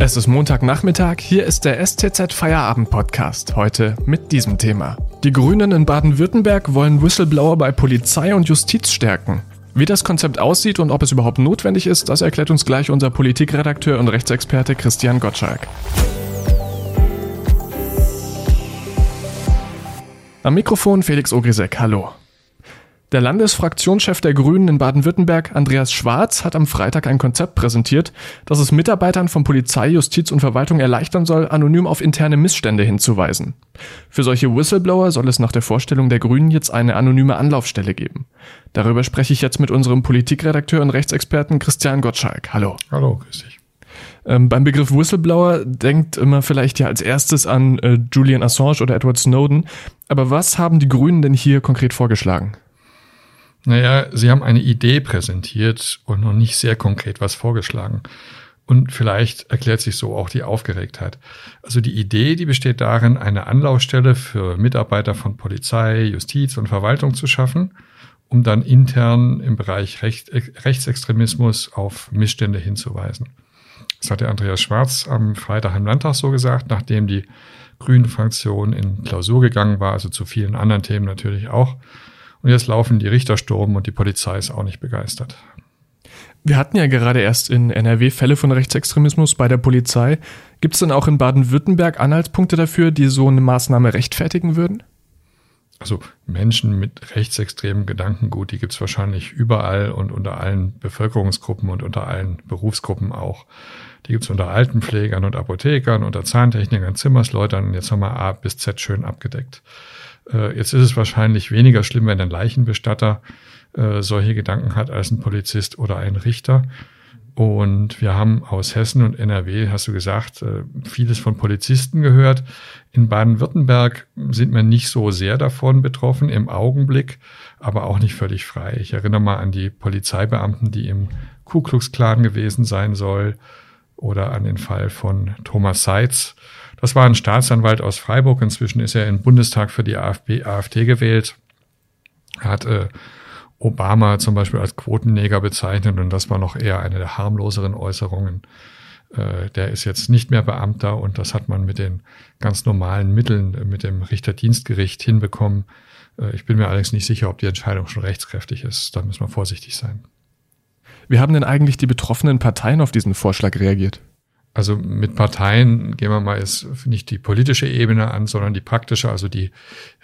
Es ist Montagnachmittag, hier ist der STZ Feierabend Podcast, heute mit diesem Thema. Die Grünen in Baden-Württemberg wollen Whistleblower bei Polizei und Justiz stärken. Wie das Konzept aussieht und ob es überhaupt notwendig ist, das erklärt uns gleich unser Politikredakteur und Rechtsexperte Christian Gottschalk. Am Mikrofon Felix Ogrisek, hallo. Der Landesfraktionschef der Grünen in Baden-Württemberg, Andreas Schwarz, hat am Freitag ein Konzept präsentiert, das es Mitarbeitern von Polizei, Justiz und Verwaltung erleichtern soll, anonym auf interne Missstände hinzuweisen. Für solche Whistleblower soll es nach der Vorstellung der Grünen jetzt eine anonyme Anlaufstelle geben. Darüber spreche ich jetzt mit unserem Politikredakteur und Rechtsexperten Christian Gottschalk. Hallo. Hallo, grüß dich. Ähm, beim Begriff Whistleblower denkt immer vielleicht ja als erstes an äh, Julian Assange oder Edward Snowden. Aber was haben die Grünen denn hier konkret vorgeschlagen? Naja, Sie haben eine Idee präsentiert und noch nicht sehr konkret was vorgeschlagen. Und vielleicht erklärt sich so auch die Aufgeregtheit. Also die Idee, die besteht darin, eine Anlaufstelle für Mitarbeiter von Polizei, Justiz und Verwaltung zu schaffen, um dann intern im Bereich Recht, Rechtsextremismus auf Missstände hinzuweisen. Das hat der Andreas Schwarz am Freitag im Landtag so gesagt, nachdem die Grünen-Fraktion in Klausur gegangen war, also zu vielen anderen Themen natürlich auch. Und jetzt laufen die Richter Sturm und die Polizei ist auch nicht begeistert. Wir hatten ja gerade erst in NRW Fälle von Rechtsextremismus bei der Polizei. Gibt es denn auch in Baden-Württemberg Anhaltspunkte dafür, die so eine Maßnahme rechtfertigen würden? Also Menschen mit rechtsextremem Gedankengut, die gibt es wahrscheinlich überall und unter allen Bevölkerungsgruppen und unter allen Berufsgruppen auch. Die gibt es unter Altenpflegern und Apothekern, unter Zahntechnikern, Zimmersleutern. Jetzt haben wir A bis Z schön abgedeckt. Äh, jetzt ist es wahrscheinlich weniger schlimm, wenn ein Leichenbestatter äh, solche Gedanken hat als ein Polizist oder ein Richter. Und wir haben aus Hessen und NRW, hast du gesagt, äh, vieles von Polizisten gehört. In Baden-Württemberg sind wir nicht so sehr davon betroffen im Augenblick, aber auch nicht völlig frei. Ich erinnere mal an die Polizeibeamten, die im Ku Klux Klan gewesen sein soll oder an den Fall von Thomas Seitz. Das war ein Staatsanwalt aus Freiburg. Inzwischen ist er im Bundestag für die AfD, AfD gewählt. Er hat äh, Obama zum Beispiel als Quotenneger bezeichnet und das war noch eher eine der harmloseren Äußerungen. Äh, der ist jetzt nicht mehr Beamter und das hat man mit den ganz normalen Mitteln, äh, mit dem Richterdienstgericht hinbekommen. Äh, ich bin mir allerdings nicht sicher, ob die Entscheidung schon rechtskräftig ist. Da müssen wir vorsichtig sein. Wie haben denn eigentlich die betroffenen Parteien auf diesen Vorschlag reagiert? Also mit Parteien gehen wir mal jetzt nicht die politische Ebene an, sondern die praktische, also die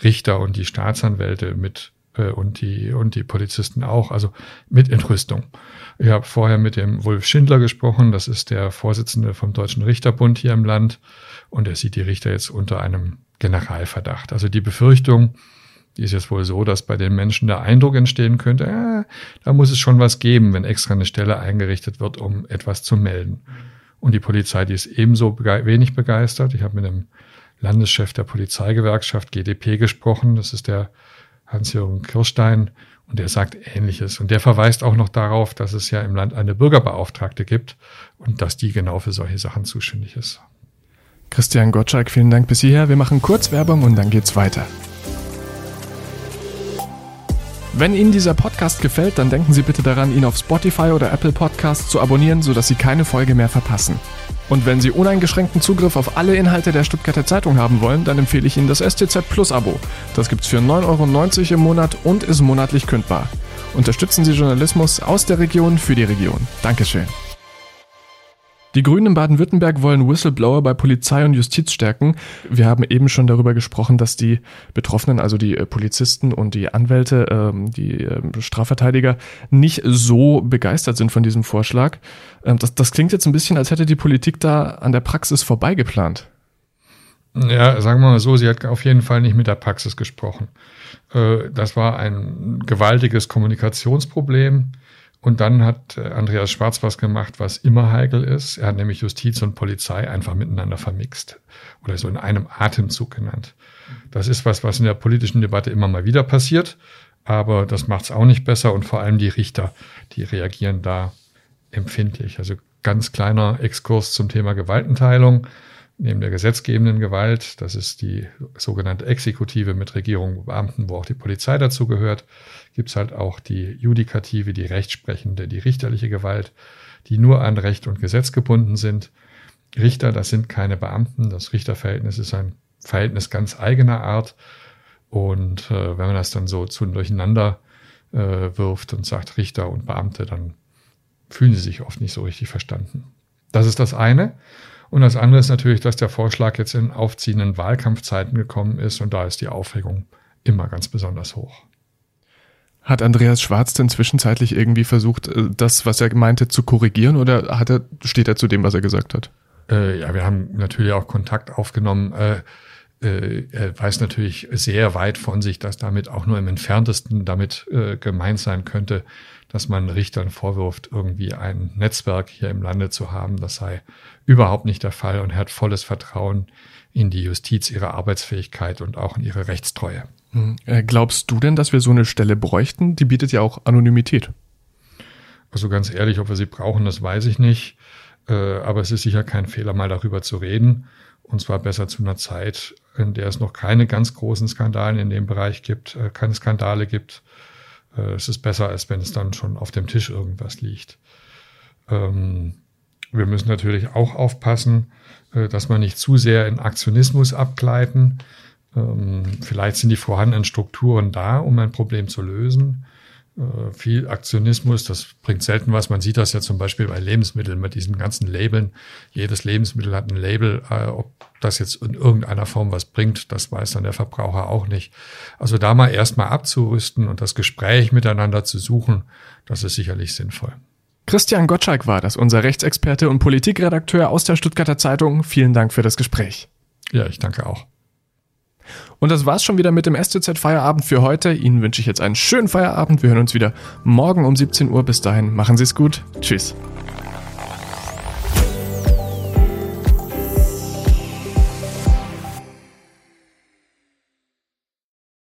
Richter und die Staatsanwälte mit äh, und die und die Polizisten auch, also mit Entrüstung. Ich habe vorher mit dem Wolf Schindler gesprochen, das ist der Vorsitzende vom Deutschen Richterbund hier im Land und er sieht die Richter jetzt unter einem Generalverdacht. Also die Befürchtung, die ist jetzt wohl so, dass bei den Menschen der Eindruck entstehen könnte, äh, da muss es schon was geben, wenn extra eine Stelle eingerichtet wird, um etwas zu melden. Und die Polizei, die ist ebenso bege wenig begeistert. Ich habe mit dem Landeschef der Polizeigewerkschaft GDP gesprochen. Das ist der Hans-Jürgen Kirstein. Und der sagt Ähnliches. Und der verweist auch noch darauf, dass es ja im Land eine Bürgerbeauftragte gibt und dass die genau für solche Sachen zuständig ist. Christian Gottschalk, vielen Dank bis hierher. Wir machen kurz Werbung und dann geht's weiter. Wenn Ihnen dieser Podcast gefällt, dann denken Sie bitte daran, ihn auf Spotify oder Apple Podcasts zu abonnieren, sodass Sie keine Folge mehr verpassen. Und wenn Sie uneingeschränkten Zugriff auf alle Inhalte der Stuttgarter Zeitung haben wollen, dann empfehle ich Ihnen das STZ Plus Abo. Das gibt's für 9,90 Euro im Monat und ist monatlich kündbar. Unterstützen Sie Journalismus aus der Region für die Region. Dankeschön. Die Grünen in Baden-Württemberg wollen Whistleblower bei Polizei und Justiz stärken. Wir haben eben schon darüber gesprochen, dass die Betroffenen, also die äh, Polizisten und die Anwälte, ähm, die ähm, Strafverteidiger, nicht so begeistert sind von diesem Vorschlag. Ähm, das, das klingt jetzt ein bisschen, als hätte die Politik da an der Praxis vorbeigeplant. Ja, sagen wir mal so, sie hat auf jeden Fall nicht mit der Praxis gesprochen. Äh, das war ein gewaltiges Kommunikationsproblem und dann hat äh, Andreas Schwarz was gemacht, was immer heikel ist. Er hat nämlich Justiz und Polizei einfach miteinander vermixt oder so in einem Atemzug genannt. Das ist was, was in der politischen Debatte immer mal wieder passiert, aber das macht es auch nicht besser und vor allem die Richter, die reagieren da empfindlich. Also ganz kleiner Exkurs zum Thema Gewaltenteilung neben der gesetzgebenden Gewalt, das ist die sogenannte Exekutive mit Regierung und Beamten, wo auch die Polizei dazu gehört, gibt es halt auch die Judikative, die Rechtsprechende, die richterliche Gewalt, die nur an Recht und Gesetz gebunden sind. Richter, das sind keine Beamten. Das Richterverhältnis ist ein Verhältnis ganz eigener Art. Und äh, wenn man das dann so zu durcheinander äh, wirft und sagt Richter und Beamte, dann fühlen sie sich oft nicht so richtig verstanden. Das ist das eine. Und das andere ist natürlich, dass der Vorschlag jetzt in aufziehenden Wahlkampfzeiten gekommen ist und da ist die Aufregung immer ganz besonders hoch. Hat Andreas Schwarz denn zwischenzeitlich irgendwie versucht, äh, das, was er meinte, zu korrigieren oder hat er, steht er zu dem, was er gesagt hat? Äh, ja, wir haben natürlich auch Kontakt aufgenommen. Äh, äh, er weiß natürlich sehr weit von sich, dass damit auch nur im entferntesten damit äh, gemeint sein könnte, dass man Richtern vorwirft, irgendwie ein Netzwerk hier im Lande zu haben. Das sei überhaupt nicht der Fall und er hat volles Vertrauen in die Justiz, ihre Arbeitsfähigkeit und auch in ihre Rechtstreue. Hm. Äh, glaubst du denn, dass wir so eine Stelle bräuchten? Die bietet ja auch Anonymität. Also ganz ehrlich, ob wir sie brauchen, das weiß ich nicht. Äh, aber es ist sicher kein Fehler, mal darüber zu reden. Und zwar besser zu einer Zeit, in der es noch keine ganz großen Skandale in dem Bereich gibt, äh, keine Skandale gibt. Es ist besser, als wenn es dann schon auf dem Tisch irgendwas liegt. Ähm, wir müssen natürlich auch aufpassen, dass wir nicht zu sehr in Aktionismus abgleiten. Ähm, vielleicht sind die vorhandenen Strukturen da, um ein Problem zu lösen. Äh, viel Aktionismus, das bringt selten was. Man sieht das ja zum Beispiel bei Lebensmitteln mit diesen ganzen Labeln. Jedes Lebensmittel hat ein Label. Äh, ob das jetzt in irgendeiner Form was bringt, das weiß dann der Verbraucher auch nicht. Also da mal erstmal abzurüsten und das Gespräch miteinander zu suchen, das ist sicherlich sinnvoll. Christian Gottschalk war das, unser Rechtsexperte und Politikredakteur aus der Stuttgarter Zeitung. Vielen Dank für das Gespräch. Ja, ich danke auch. Und das war's schon wieder mit dem STZ Feierabend für heute. Ihnen wünsche ich jetzt einen schönen Feierabend. Wir hören uns wieder morgen um 17 Uhr. Bis dahin, machen Sie es gut. Tschüss.